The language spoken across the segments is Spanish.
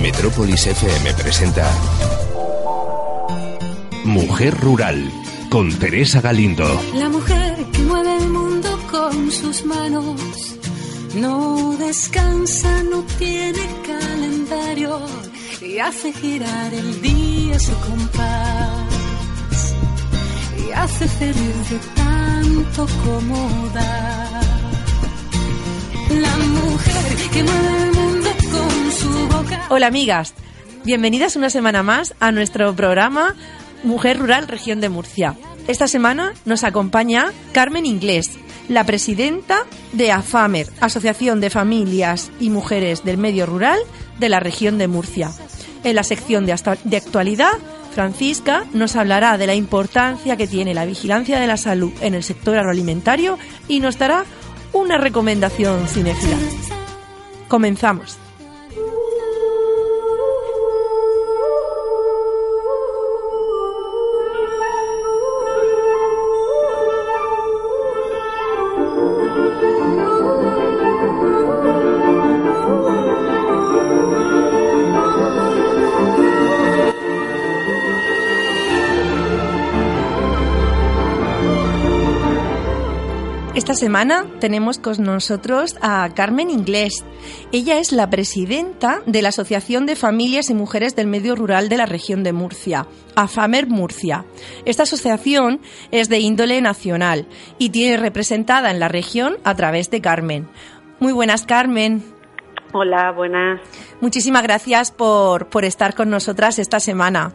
Metrópolis FM presenta Mujer Rural con Teresa Galindo. La mujer que mueve el mundo con sus manos no descansa, no tiene calendario y hace girar el día su compás y hace feliz tanto como da. La mujer que mueve el mundo. Hola amigas, bienvenidas una semana más a nuestro programa Mujer Rural Región de Murcia. Esta semana nos acompaña Carmen Inglés, la presidenta de AFAMER, Asociación de Familias y Mujeres del Medio Rural de la región de Murcia. En la sección de, actualidad, Francisca nos hablará de la importancia que tiene la vigilancia de la salud en el sector agroalimentario y nos dará una recomendación cinéfila. Comenzamos. Semana tenemos con nosotros a Carmen Inglés. Ella es la presidenta de la Asociación de Familias y Mujeres del Medio Rural de la región de Murcia, AFAMER Murcia. Esta asociación es de índole nacional y tiene representada en la región a través de Carmen. Muy buenas, Carmen. Hola, buenas. Muchísimas gracias por, por estar con nosotras esta semana.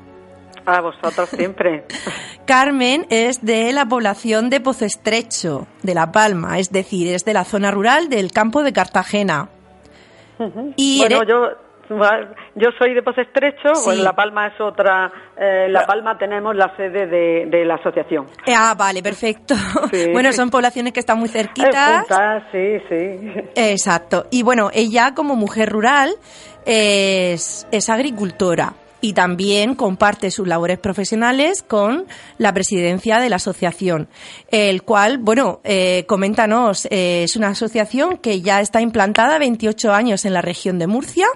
A vosotros siempre. Carmen es de la población de Pozo Estrecho, de La Palma, es decir, es de la zona rural del campo de Cartagena. Y bueno, eres- yo yo soy de Pozo Estrecho, Sí. La Palma es otra. eh, La Palma tenemos la sede de, de la asociación. Ah, vale, perfecto. Sí. Bueno, son poblaciones que están muy Eh, cerquitas. juntas, sí, sí. Exacto. Y bueno, ella como mujer rural es, es agricultora y también comparte sus labores profesionales con la presidencia de la asociación, el cual, bueno, eh, coméntanos, eh, es una asociación que ya está implantada 28 años en la región de Murcia.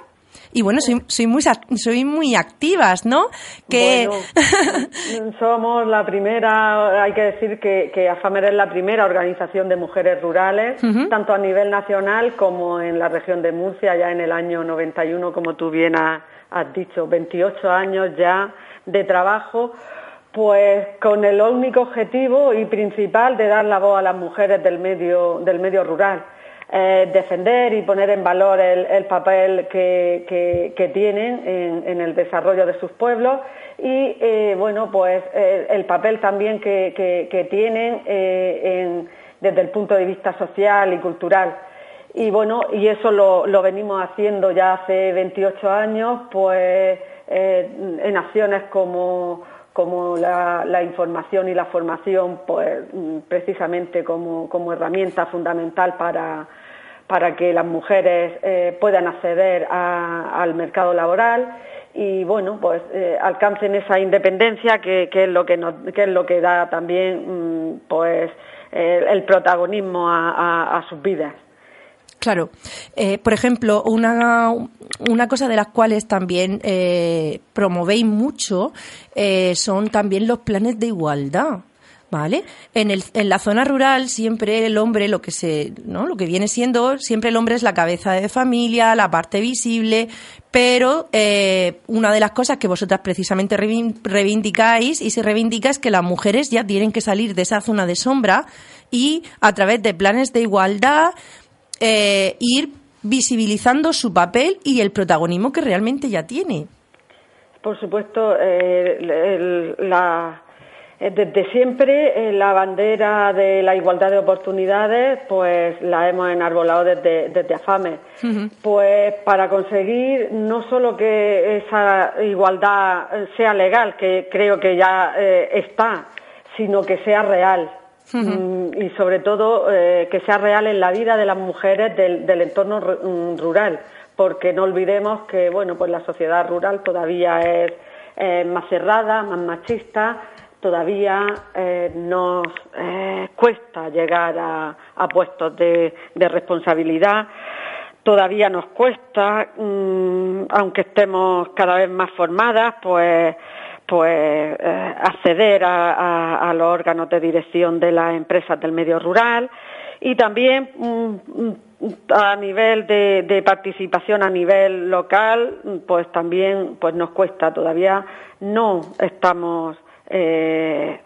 Y bueno, soy, soy muy soy muy activas, ¿no? Que Bueno, somos la primera, hay que decir que, que AFAMER es la primera organización de mujeres rurales, tanto a nivel nacional como en la región de Murcia, ya en el año 91, como tú bien has, has dicho, 28 años ya de trabajo, pues con el único objetivo y principal de dar la voz a las mujeres del medio, rural. Eh, defender y poner en valor el, el papel que, tienen en, el desarrollo de sus pueblos y eh, bueno pues eh, el papel también que, tienen en- desde el punto de vista social y cultural y bueno y eso lo, lo venimos haciendo ya hace 28 años pues eh, en acciones como como la, información y la formación, pues precisamente como, como herramienta fundamental para, para que las mujeres eh, puedan acceder al mercado laboral y bueno, pues eh, alcancen esa independencia que, que es lo que es lo que da también mm, pues el protagonismo a sus vidas. Claro. Eh, por ejemplo, una, una cosa de las cuales también eh, promovéis mucho eh, son también los planes de igualdad. ¿Vale? En, el, en la zona rural siempre el hombre, lo que se, ¿no? Lo que viene siendo, siempre el hombre es la cabeza de familia, la parte visible, pero eh, una de las cosas que vosotras precisamente reivin- reivindicáis y se reivindica es que las mujeres ya tienen que salir de esa zona de sombra y a través de planes de igualdad eh, ir visibilizando su papel y el protagonismo que realmente ya tiene. Por supuesto, eh, el- el- la, eh, desde siempre eh, la bandera de la igualdad de oportunidades, pues la hemos enarbolado desde, desde AFAME. Pues para conseguir no solo que esa igualdad sea legal, que creo que ya eh, está, sino que sea real. Mm, y sobre todo eh, que sea real en la vida de las mujeres del, entorno mm, rural, porque no olvidemos que bueno pues la sociedad rural todavía es eh, más cerrada, más machista, todavía eh, nos cuesta llegar a, puestos de, de responsabilidad. Todavía nos cuesta, mm, aunque estemos cada vez más formadas, pues pues eh, acceder a, los órganos de dirección de las empresas del medio rural y también mm, a nivel de, participación a nivel local pues también pues nos cuesta. Todavía no estamos eh,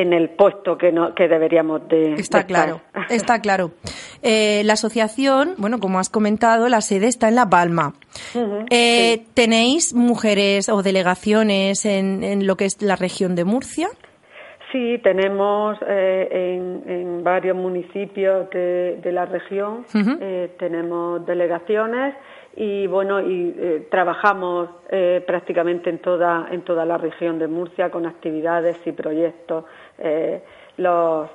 en el puesto que, no, que deberíamos de está claro está claro. Eh, la asociación bueno como has comentado la sede está en la Palma. Eh, tenéis mujeres o delegaciones en, en lo que es la región de Murcia Sí, tenemos eh, en, varios municipios de, la región, tenemos delegaciones y bueno y eh, trabajamos eh, prácticamente en toda en toda la región de Murcia con actividades y proyectos eh, los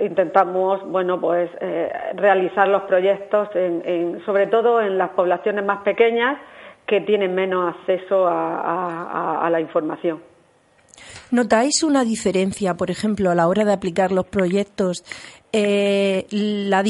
intentamos bueno pues realizar los proyectos en, sobre todo en las poblaciones más pequeñas que tienen menos acceso a la información ¿Notáis una diferencia, por ejemplo, a la hora de aplicar los proyectos, eh, la,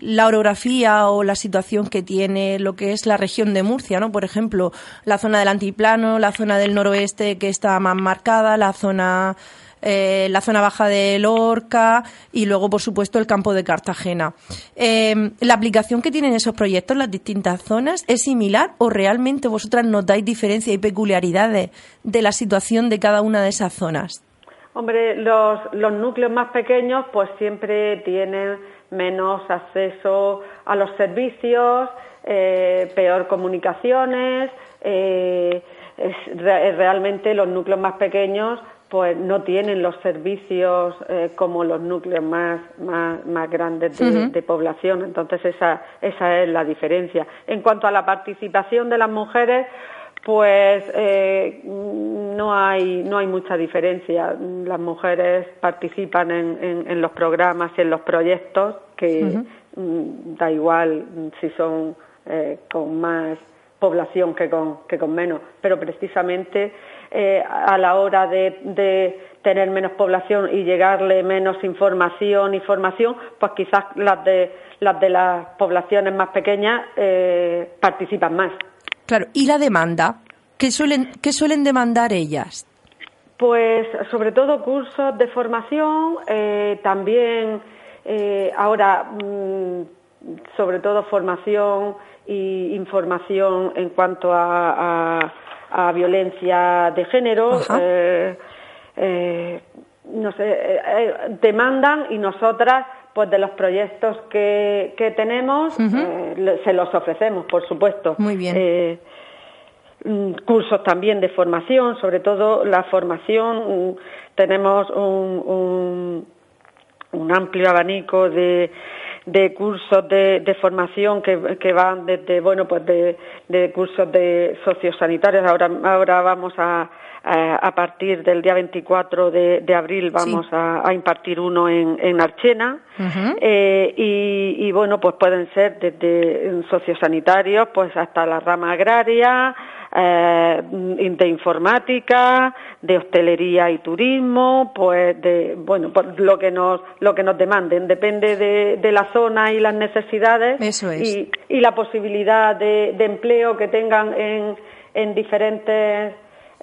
la, orografía o la situación que tiene lo que es la región de Murcia, ¿no? Por ejemplo, la zona del antiplano, la zona del noroeste que está más marcada, la zona eh, la zona baja de Lorca y luego, por supuesto, el campo de Cartagena. Eh, ¿La aplicación que tienen esos proyectos en las distintas zonas es similar o realmente vosotras notáis diferencias y peculiaridades de la situación de cada una de esas zonas? Hombre, los, los núcleos más pequeños pues siempre tienen menos acceso a los servicios, eh, peor comunicaciones, es, realmente los núcleos más pequeños pues no tienen los servicios eh, como los núcleos más, más, grandes de, población. Entonces esa, esa es la diferencia. En cuanto a la participación de las mujeres, pues eh, no hay no hay mucha diferencia. Las mujeres participan en, en, los programas y en los proyectos que mm, da igual si son eh, con más población que con, que con menos, pero precisamente eh, a la hora de, tener menos población y llegarle menos información y formación, pues quizás las de las de las poblaciones más pequeñas eh, participan más. Claro, ¿y la demanda? ¿Qué suelen, qué suelen demandar ellas? Pues sobre todo cursos de formación, eh, también ahora mm, sobre todo formación e información en cuanto a a violencia de género, eh, eh, no sé, eh, demandan y nosotras pues de los proyectos que, que tenemos se los ofrecemos, por supuesto. Muy bien. Mm, cursos también de formación, sobre todo la formación, mm, tenemos un, un, un amplio abanico de de cursos de, formación que, que, van desde, bueno, pues de, de cursos de sociosanitarios. Ahora, ahora vamos a, a, partir del día 24 de, de abril vamos a, a, impartir uno en, en Archena. Eh, y, y, bueno pues pueden ser desde sociosanitarios pues hasta la rama agraria eh, de informática, de hostelería y turismo, pues de bueno, pues lo que nos lo que nos demanden, depende de, de la zona y las necesidades y, y, la posibilidad de, de empleo que tengan en, en diferentes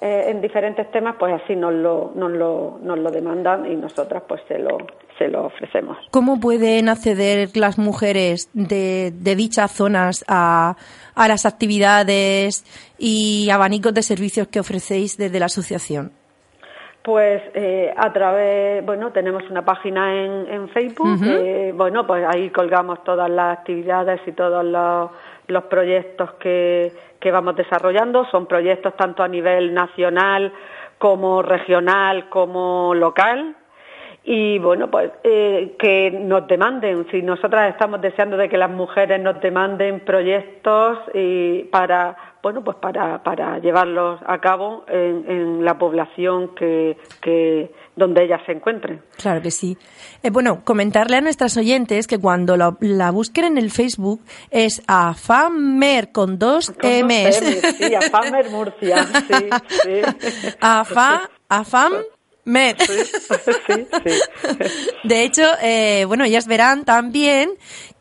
eh, en diferentes temas, pues así nos lo, nos lo, nos lo demandan y nosotras pues se lo, se lo ofrecemos. ¿Cómo pueden acceder las mujeres de, de dichas zonas a, a las actividades y abanicos de servicios que ofrecéis desde la asociación? Pues eh, a través, bueno, tenemos una página en, en Facebook, bueno, pues ahí colgamos todas las actividades y todos los, los proyectos que, que vamos desarrollando. Son proyectos tanto a nivel nacional como regional como local y bueno pues eh, que nos demanden si nosotras estamos deseando de que las mujeres nos demanden proyectos y para bueno pues para, para llevarlos a cabo en, en la población que, que donde ellas se encuentren. Claro que sí. Eh, bueno, comentarle a nuestras oyentes que cuando la, busquen en el Facebook es a Famer con dos M's. Sí, a Famer Murcia. Sí, sí. A, fa, a Fam Mer. Sí, sí, sí. De hecho, eh, bueno, ellas verán también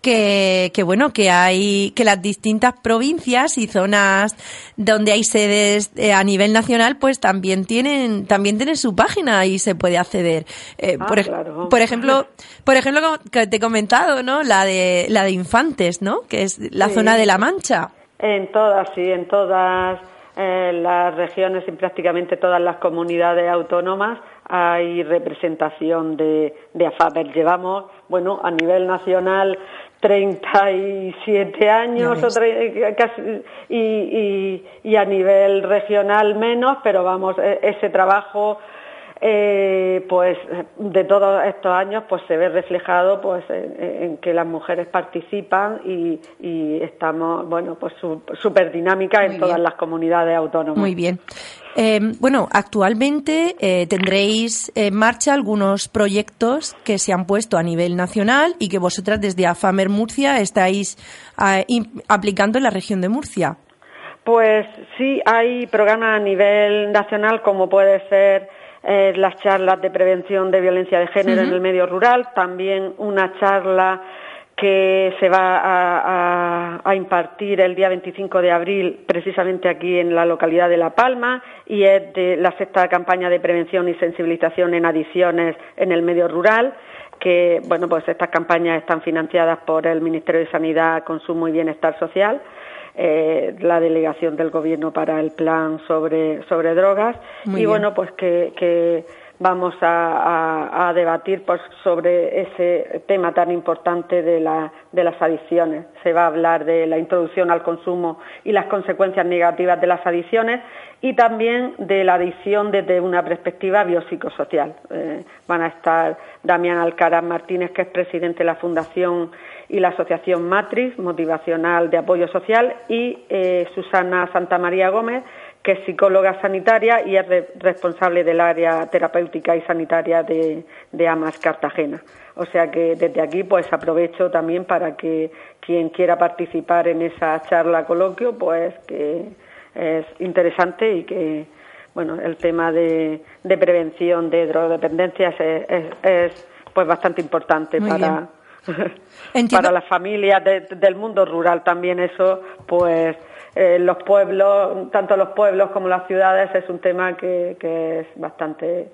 que, que, bueno que hay que las distintas provincias y zonas donde hay sedes eh, a nivel nacional pues también tienen también tienen su página y se puede acceder eh, Ah, por, claro. por ejemplo por ejemplo como que te he comentado no la de la de infantes no que es la Sí. zona de la Mancha En todas, sí, en todas eh, las regiones y prácticamente todas las comunidades autónomas hay representación de, de AFAPER. Llevamos, bueno, a nivel nacional 37 años Ya o tre- casi- y, y, y a nivel regional menos, pero vamos, e- ese trabajo eh, pues de todos estos años pues se ve reflejado pues en, en que las mujeres participan y, y estamos bueno pues súper dinámicas en todas las comunidades autónomas Muy bien. Eh, bueno, actualmente eh, tendréis en marcha algunos proyectos que se han puesto a nivel nacional y que vosotras desde AFAMER Murcia estáis im- aplicando en la región de Murcia. Pues sí, hay programas a nivel nacional como puede ser eh, las charlas de prevención de violencia de género en el medio rural, también una charla que se va a, a- a impartir el día 25 de abril precisamente aquí en la localidad de La Palma y es de la sexta campaña de prevención y sensibilización en adicciones en el medio rural que bueno pues estas campañas están financiadas por el Ministerio de Sanidad, Consumo y Bienestar Social eh, la delegación del gobierno para el plan sobre, sobre drogas Muy y bien. bueno pues que, que vamos a, a- a debatir pues, sobre ese tema tan importante de, la- de las adicciones. Se va a hablar de la introducción al consumo y las consecuencias negativas de las adicciones y también de la adicción desde una perspectiva biopsicosocial. Eh, van a estar Damián Alcaraz Martínez, que es presidente de la Fundación y la Asociación Matrix Motivacional de Apoyo Social, y eh, Susana Santamaría Gómez, que es psicóloga sanitaria y es re- responsable del área terapéutica y sanitaria de, de AMAS Cartagena. O sea que desde aquí pues aprovecho también para que quien quiera participar en esa charla coloquio pues que es interesante y que bueno el tema de, de prevención de drogodependencias es, es- es, pues bastante importante Muy para Para las familias de- del mundo rural también eso pues eh, los pueblos tanto los pueblos como las ciudades es un tema que, que es bastante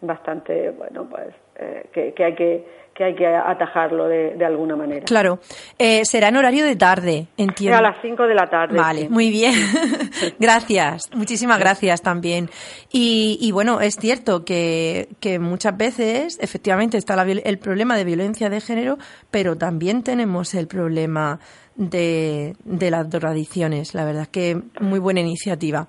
bastante bueno pues eh, que, que hay que que hay que atajarlo de, de alguna manera Claro. Eh, será en horario de tarde, entiendo. a las 5 de la tarde Vale, sí. muy bien. gracias, muchísimas gracias también. Y, y bueno, es cierto que, que muchas veces efectivamente está la el problema de violencia de género, pero también tenemos el problema de, de las drogadicciones. La verdad es que muy buena iniciativa.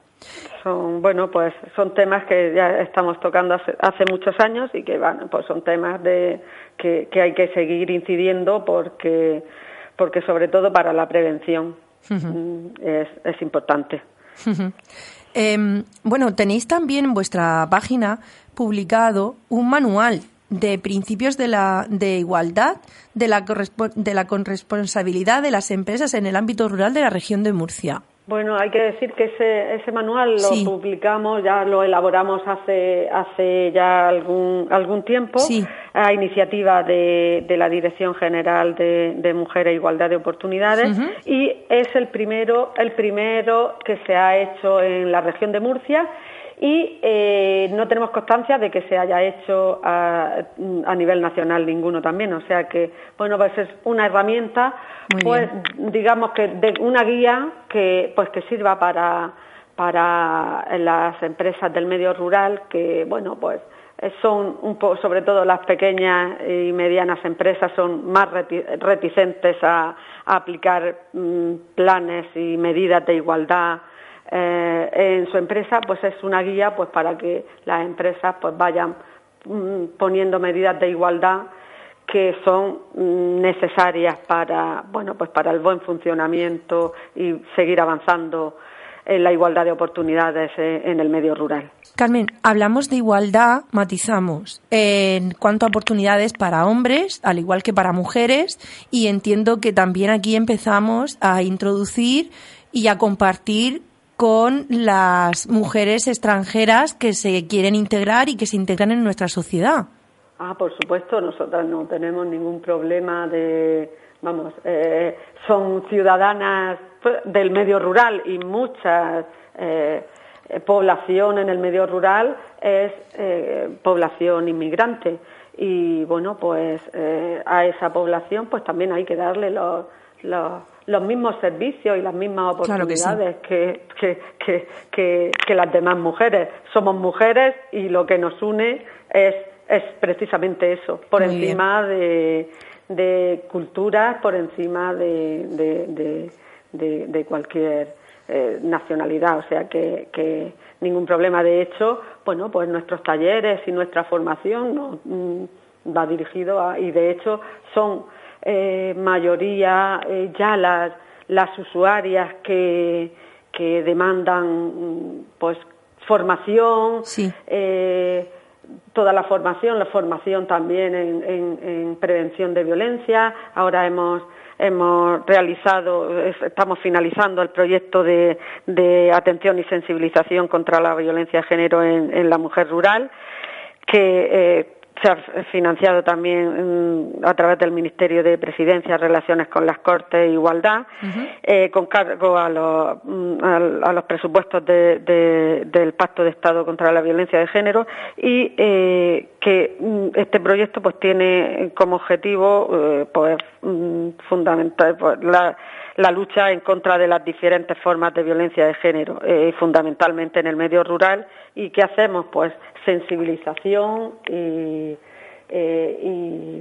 Son bueno pues son temas que ya estamos tocando hace, hace muchos años y que van pues son temas de que, que hay que seguir incidiendo porque porque sobre todo para la prevención mm, es, es importante. Em, bueno, tenéis también en vuestra página publicado un manual de principios de la de igualdad de la correspo- de la corresponsabilidad de las empresas en el ámbito rural de la región de Murcia. Bueno, hay que decir que ese, ese manual lo Sí. publicamos, ya lo elaboramos hace, hace ya algún, algún tiempo, Sí. a iniciativa de, de la Dirección General de, de Mujer e Igualdad de Oportunidades, y es el primero, el primero que se ha hecho en la región de Murcia y eh, no tenemos constancia de que se haya hecho a, a nivel nacional ninguno también. O sea que, bueno, pues es una herramienta, Muy pues digamos que de una guía que, pues que sirva para, para las empresas del medio rural que, bueno, pues son un poco, sobre todo las pequeñas y medianas empresas son más reti- reticentes a, a aplicar mm, planes y medidas de igualdad eh, en su empresa, pues es una guía pues para que las empresas pues vayan mm, poniendo medidas de igualdad que son mm, necesarias para bueno pues para el buen funcionamiento y seguir avanzando en la igualdad de oportunidades eh, en el medio rural. Carmen, hablamos de igualdad, matizamos en cuanto a oportunidades para hombres, al igual que para mujeres, y entiendo que también aquí empezamos a introducir y a compartir con las mujeres extranjeras que se quieren integrar y que se integran en nuestra sociedad. Ah, por supuesto, nosotras no tenemos ningún problema de, vamos, eh, son ciudadanas del medio rural y muchas eh, población en el medio rural es población inmigrante y bueno pues a esa población pues también hay que darle los, los, mismos servicios y las mismas oportunidades que, que, que, que, las demás mujeres somos mujeres y lo que nos une es es precisamente eso por encima de de culturas por encima de, de, cualquier eh, nacionalidad, o sea que, que, ningún problema. De hecho, bueno, pues nuestros talleres y nuestra formación ¿no? Mm, va dirigido a, y de hecho son eh, mayoría eh, ya las, las usuarias que, que demandan pues formación, sí toda la formación, la formación también en, prevención de violencia. Ahora hemos hemos realizado, estamos finalizando el proyecto de, atención y sensibilización contra la violencia de género en, la mujer rural, que eh, se ha financiado también mm, a través del Ministerio de Presidencia, Relaciones con las Cortes e Igualdad, eh, con cargo a los, mm, a, los presupuestos del Pacto de Estado contra la Violencia de Género y eh, que mm, este proyecto pues tiene como objetivo eh, pues fundamental pues, la la lucha en contra de las diferentes formas de violencia de género, eh, fundamentalmente en el medio rural. ¿Y qué hacemos? Pues sensibilización y, eh,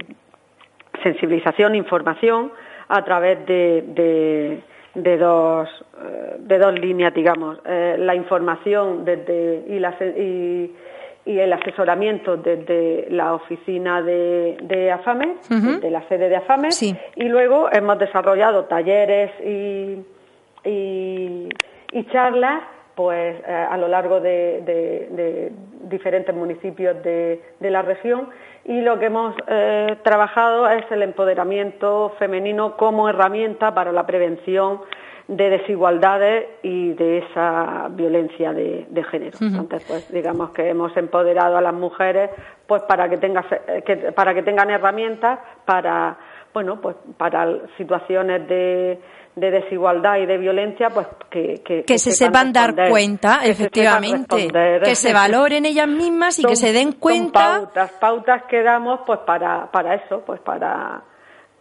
sensibilización, información a través de, dos, eh, de dos líneas, digamos, la información desde y, la, y y el asesoramiento desde la oficina de, de AFAME, de la sede de AFAME, y luego hemos desarrollado talleres y, y, charlas pues eh, a lo largo de, diferentes municipios de, la región. Y lo que hemos eh, trabajado es el empoderamiento femenino como herramienta para la prevención de desigualdades y de esa violencia de, género. Entonces, pues digamos que hemos empoderado a las mujeres pues para que, tenga, que, para que tengan herramientas para bueno pues para situaciones de, de desigualdad y de violencia, pues que, que, se, sepan, dar cuenta, efectivamente, que se valoren ellas mismas y que se den cuenta. pautas, pautas que damos, pues para, para eso, pues para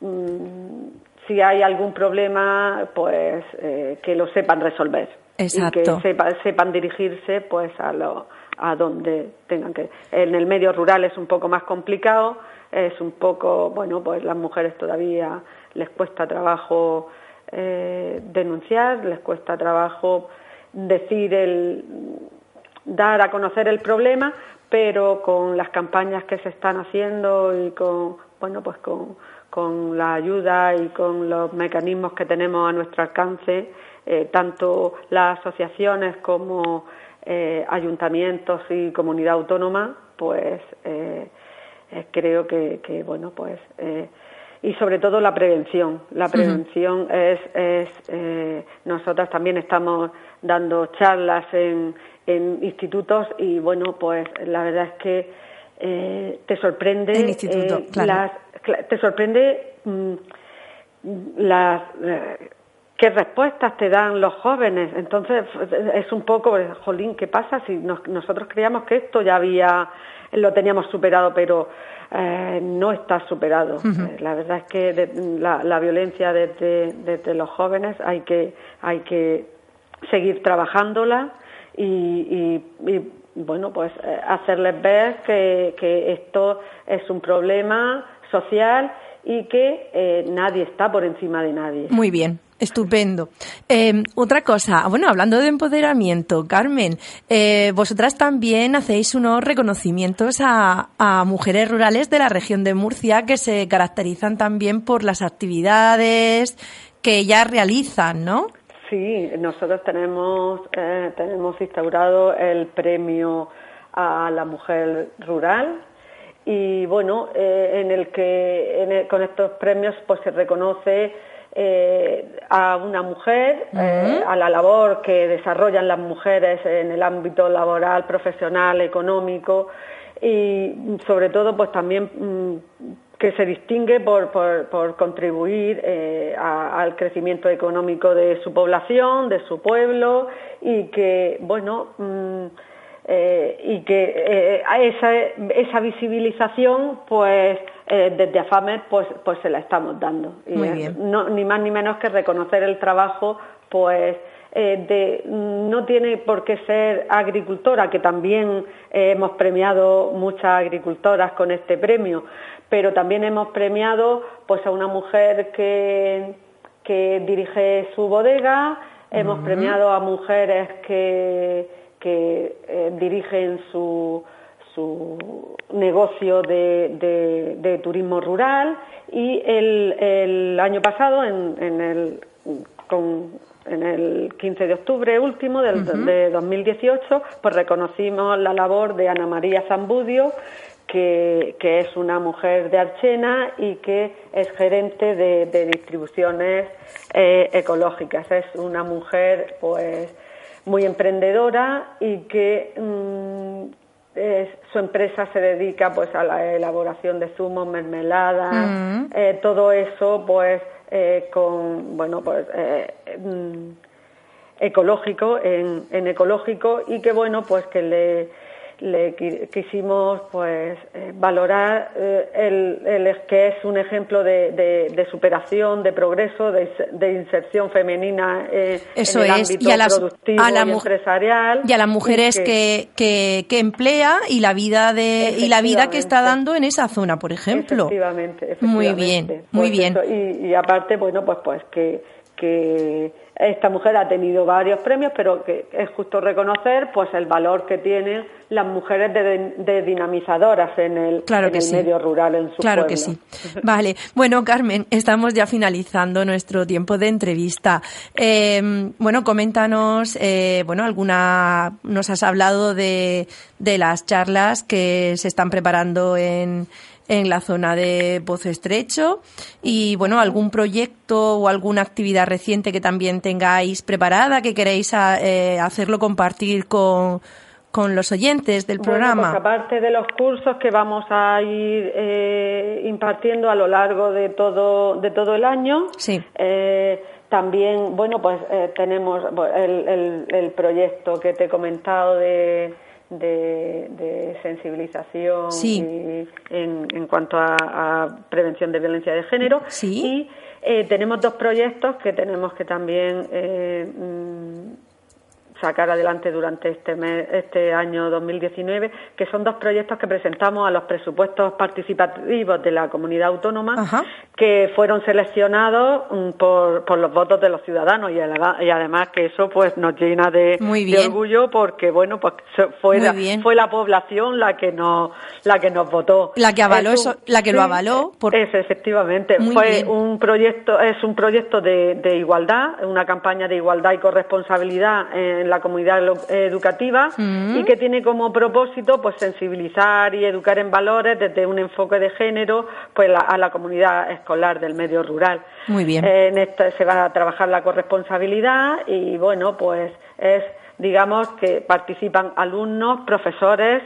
mm, si hay algún problema, pues eh, que lo sepan resolver. Exacto. Y que sepan dirigirse pues a, lo, a donde tengan que. En el medio rural es un poco más complicado, es un poco, bueno, pues las mujeres todavía les cuesta trabajo eh, denunciar, les cuesta trabajo decir el dar a conocer el problema, pero con las campañas que se están haciendo y con bueno pues con con la ayuda y con los mecanismos que tenemos a nuestro alcance, eh, tanto las asociaciones como eh, ayuntamientos y comunidad autónoma, pues eh, creo que, bueno, pues y sobre todo la prevención. La prevención es, es nosotras también estamos dando charlas en, en institutos y bueno, pues la verdad es que te sorprende las te sorprende mm, las eh, qué respuestas te dan los jóvenes. Entonces es un poco, jolín, ¿qué pasa si nosotros creíamos que esto ya había, lo teníamos superado, pero eh, no está superado. Eh, la verdad es que la, violencia desde, desde, los jóvenes hay que, hay que seguir trabajándola y, y, bueno, pues hacerles ver que, que esto es un problema social y que eh, nadie está por encima de nadie. Muy bien. Estupendo. Em, otra cosa, bueno, hablando de empoderamiento, Carmen, eh, vosotras también hacéis unos reconocimientos a, a, mujeres rurales de la región de Murcia que se caracterizan también por las actividades que ellas realizan, ¿no? Sí, nosotros tenemos, eh, tenemos instaurado el premio a la mujer rural y bueno, eh, en el que con estos premios pues se reconoce eh, a una mujer, eh, a la labor que desarrollan las mujeres en el ámbito laboral, profesional, económico y sobre todo pues también mm, que se distingue por, por, contribuir eh, al crecimiento económico de su población, de su pueblo y que, bueno, mm, eh, y que eh, esa, esa visibilización, pues desde AFAMER, pues, pues se la estamos dando. No, ni más ni menos que reconocer el trabajo, pues de, no tiene por qué ser agricultora, que también hemos premiado muchas agricultoras con este premio, pero también hemos premiado pues a una mujer que, que dirige su bodega, hemos premiado a mujeres que, que eh, dirigen su, su negocio de, de, turismo rural y el, el año pasado, en, en, el, con, en el 15 de octubre último del, de 2018, pues reconocimos la labor de Ana María Zambudio, que, es una mujer de Archena y que es gerente de, distribuciones eh, ecológicas. Es una mujer pues muy emprendedora y que mm, su empresa se dedica pues a la elaboración de zumos, mermeladas, mm. eh, todo eso pues eh, con bueno pues mm, ecológico en, en ecológico y que bueno pues que le le quisimos pues eh, valorar eh, el, que es un ejemplo de, superación, de progreso, de, inserción femenina eh, en el ámbito productivo y, empresarial y a las mujeres que, que, emplea y la vida de y la vida que está dando en esa zona, por ejemplo. Efectivamente, muy bien, muy pues bien. y, y aparte, bueno, pues pues que que esta mujer ha tenido varios premios, pero que es justo reconocer pues el valor que tienen las mujeres de, dinamizadoras en el, medio rural en su Claro que sí. Vale. Bueno, Carmen, estamos ya finalizando nuestro tiempo de entrevista. Em, bueno, coméntanos, eh, bueno, alguna, nos has hablado de, de las charlas que se están preparando en en la zona de Pozo Estrecho y bueno, algún proyecto o alguna actividad reciente que también tengáis preparada, que queréis eh, hacerlo compartir con, con los oyentes del programa. Pues aparte de los cursos que vamos a ir eh, impartiendo a lo largo de todo, de todo el año, sí. Eh, también, bueno, pues tenemos el, el, proyecto que te he comentado de de, sensibilización en, en, cuanto a, prevención de violencia de género. Y eh, tenemos dos proyectos que tenemos que también eh, mm, sacar adelante durante este mes, este año 2019, que son dos proyectos que presentamos a los presupuestos participativos de la comunidad autónoma, que fueron seleccionados mm, por, por, los votos de los ciudadanos. Y, además que eso pues nos llena de, orgullo porque bueno pues fue la, fue la población la que nos la que nos votó, la que avaló eso, la que lo avaló, por... es efectivamente. Fue un proyecto es un proyecto de, de igualdad, una campaña de igualdad y corresponsabilidad en la comunidad educativa y que tiene como propósito pues sensibilizar y educar en valores desde un enfoque de género pues a la comunidad escolar del medio rural. Muy bien. en esta se va a trabajar la corresponsabilidad y bueno, pues es digamos que participan alumnos, profesores,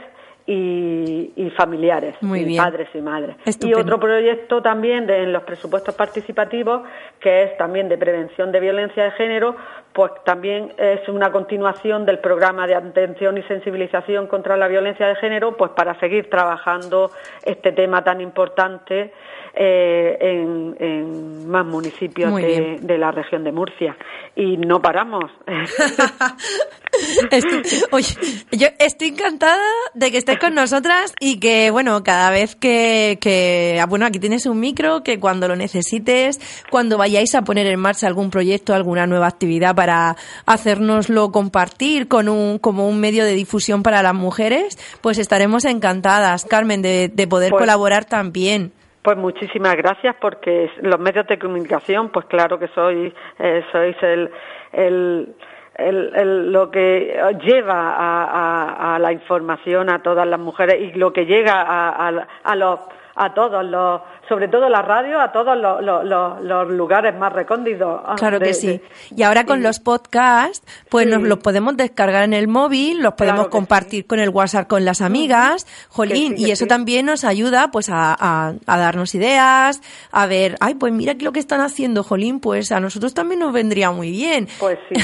y, familiares, padres y madres. Y otro proyecto también de, en los presupuestos participativos, que es también de prevención de violencia de género, pues también es una continuación del programa de atención y sensibilización contra la violencia de género, pues para seguir trabajando este tema tan importante eh, en, más municipios de, la región de Murcia. Y no paramos. oye, yo estoy encantada de que estés con nosotras y que, bueno, cada vez que, que, ah, bueno, aquí tienes un micro, que cuando lo necesites, cuando vayáis a poner en marcha algún proyecto, alguna nueva actividad para hacérnoslo compartir con un, como un medio de difusión para las mujeres, pues estaremos encantadas, Carmen, de, de poder pues colaborar también. Pues muchísimas gracias porque los medios de comunicación, pues claro que sois, eh, sois el, el, el, lo que lleva a, a, la información a todas las mujeres y lo que llega a, a los a todos los, sobre todo la radio, a todos los, los, lugares más recónditos. Ah, claro que sí. y ahora con los podcasts, pues nos los podemos descargar en el móvil, los podemos compartir con el WhatsApp con las amigas, jolín, y eso también nos ayuda pues a, a, darnos ideas, a ver, ay, pues mira lo que están haciendo, jolín, pues a nosotros también nos vendría muy bien. Pues sí.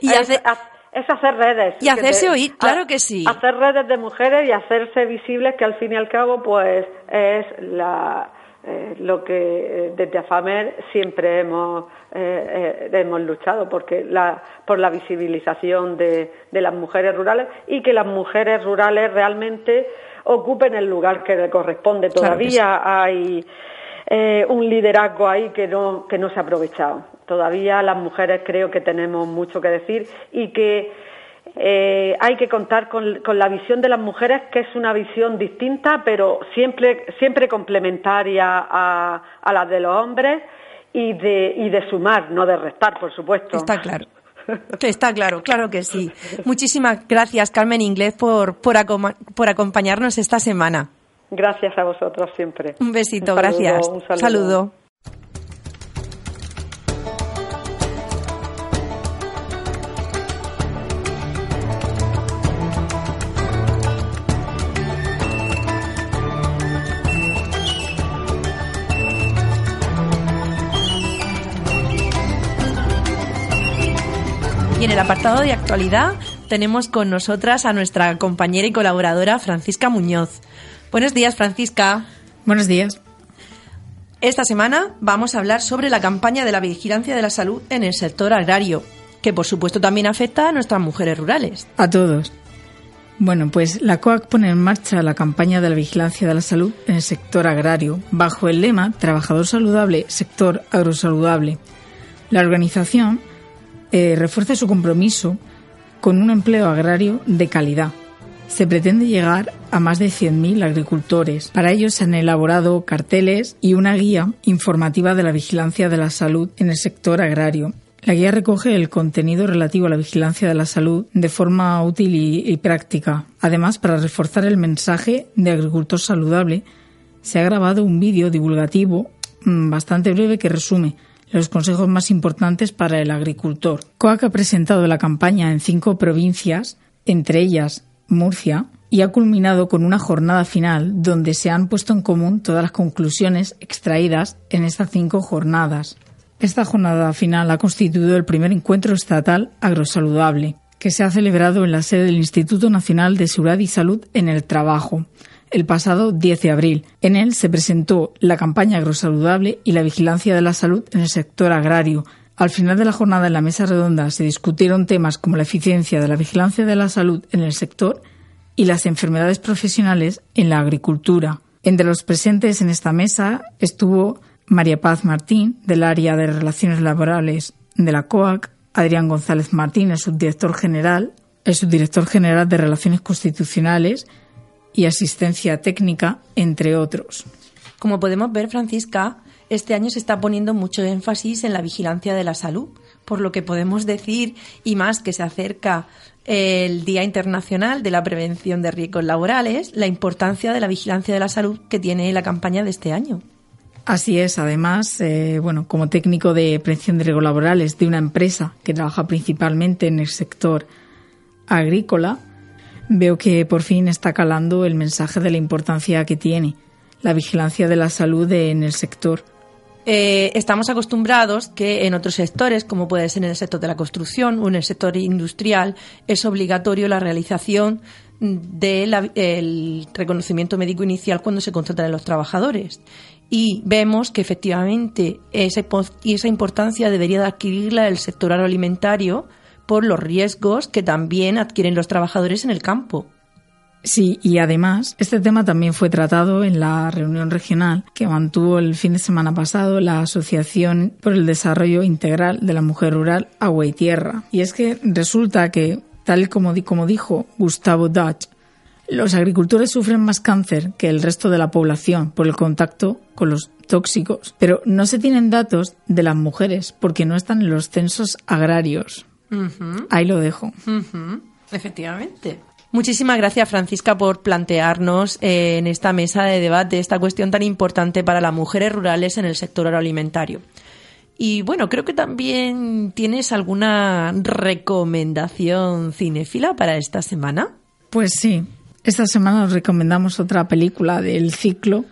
y hace, es hacer redes. Y hacerse oír, claro que sí. Hacer redes de mujeres y hacerse visibles, que al fin y al cabo, pues es la, eh, lo que eh, desde AFAMER siempre hemos, eh, hemos luchado, porque la, por la visibilización de, de, las mujeres rurales y que las mujeres rurales realmente ocupen el lugar que le corresponde. Todavía hay un liderazgo ahí que no, que no se ha aprovechado. Todavía las mujeres creo que tenemos mucho que decir y que eh, hay que contar con, la visión de las mujeres, que es una visión distinta, pero siempre, siempre complementaria a, a la de los hombres y de, y de sumar, no de restar, por supuesto. Está claro. Está claro, claro que sí. Muchísimas gracias, Carmen Inglés, por, por, por acompañarnos esta semana. Gracias a vosotros siempre. Un besito, gracias. Un saludo. Y en el apartado de actualidad tenemos con nosotras a nuestra compañera y colaboradora Francisca Muñoz. Buenos días, Francisca. Buenos días. Esta semana vamos a hablar sobre la campaña de la vigilancia de la salud en el sector agrario, que por supuesto también afecta a nuestras mujeres rurales. A todos. Bueno, pues la COAC pone en marcha la campaña de la vigilancia de la salud en el sector agrario, bajo el lema Trabajador saludable, sector agrosaludable. La organización eh, refuerza su compromiso con un empleo agrario de calidad. Se pretende llegar a más de 100.000 agricultores. Para ello se han elaborado carteles y una guía informativa de la vigilancia de la salud en el sector agrario. La guía recoge el contenido relativo a la vigilancia de la salud de forma útil y práctica. Además, para reforzar el mensaje de agricultor saludable, se ha grabado un vídeo divulgativo mm, bastante breve que resume los consejos más importantes para el agricultor. COAC ha presentado la campaña en cinco provincias, entre ellas Murcia, y ha culminado con una jornada final donde se han puesto en común todas las conclusiones extraídas en estas cinco jornadas. Esta jornada final ha constituido el primer encuentro estatal agrosaludable, que se ha celebrado en la sede del Instituto Nacional de Seguridad y Salud en el Trabajo, el pasado 10 de abril. En él se presentó la campaña agrosaludable y la vigilancia de la salud en el sector agrario. Al final de la jornada en la mesa redonda se discutieron temas como la eficiencia de la vigilancia de la salud en el sector y las enfermedades profesionales en la agricultura. Entre los presentes en esta mesa estuvo María Paz Martín, del área de Relaciones Laborales de la COAC, Adrián González Martín, el subdirector general, el subdirector general de Relaciones Constitucionales, y asistencia técnica, entre otros. Como podemos ver, Francisca, este año se está poniendo mucho énfasis en la vigilancia de la salud, por lo que podemos decir, y más que se acerca el Día Internacional de la Prevención de Riesgos Laborales, la importancia de la vigilancia de la salud que tiene la campaña de este año. Así es, además, eh, bueno, como técnico de prevención de riesgos laborales de una empresa que trabaja principalmente en el sector agrícola, veo que por fin está calando el mensaje de la importancia que tiene la vigilancia de la salud en el sector. Eh, estamos acostumbrados que en otros sectores, como puede ser en el sector de la construcción o en el sector industrial, es obligatorio la realización del reconocimiento médico inicial cuando se contratan los trabajadores. Y vemos que efectivamente esa, esa importancia debería de adquirirla el sector agroalimentario, por los riesgos que también adquieren los trabajadores en el campo. Sí, y además este tema también fue tratado en la reunión regional que mantuvo el fin de semana pasado la Asociación por el Desarrollo Integral de la Mujer Rural Agua y Tierra. Y es que resulta que, tal como, como dijo Gustavo Dutch, los agricultores sufren más cáncer que el resto de la población por el contacto con los tóxicos, pero no se tienen datos de las mujeres porque no están en los censos agrarios. Ahí lo dejo. Efectivamente. Muchísimas gracias, Francisca, por plantearnos eh, en esta mesa de debate esta cuestión tan importante para las mujeres rurales en el sector agroalimentario. Y bueno, creo que también tienes alguna recomendación cinéfila para esta semana. Pues sí, esta semana os recomendamos otra película del ciclo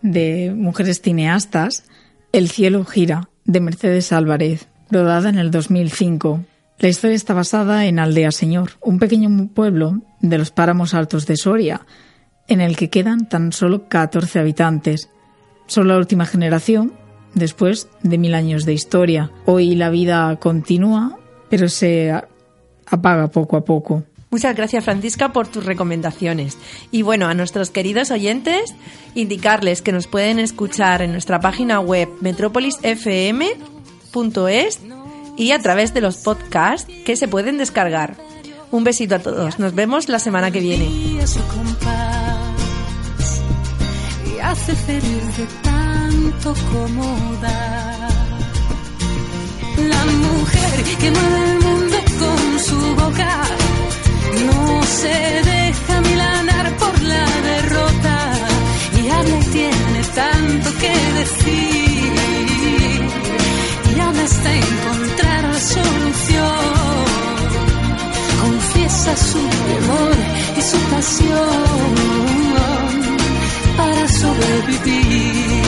de mujeres cineastas, El cielo gira, de Mercedes Álvarez, rodada en el 2005. La historia está basada en Aldea Señor, un pequeño pueblo de los páramos altos de Soria, en el que quedan tan solo 14 habitantes. Son la última generación después de mil años de historia. Hoy la vida continúa, pero se apaga poco a poco. Muchas gracias Francisca por tus recomendaciones. Y bueno, a nuestros queridos oyentes, indicarles que nos pueden escuchar en nuestra página web metropolisfm.es y a través de los podcasts que se pueden descargar. Un besito a todos. Nos vemos la semana que viene. La mujer que mueve el mundo con su boca no se deja milanar por la derrota y habla y tiene tanto que decir hasta encontrar la solución confiesa su temor y su pasión para sobrevivir.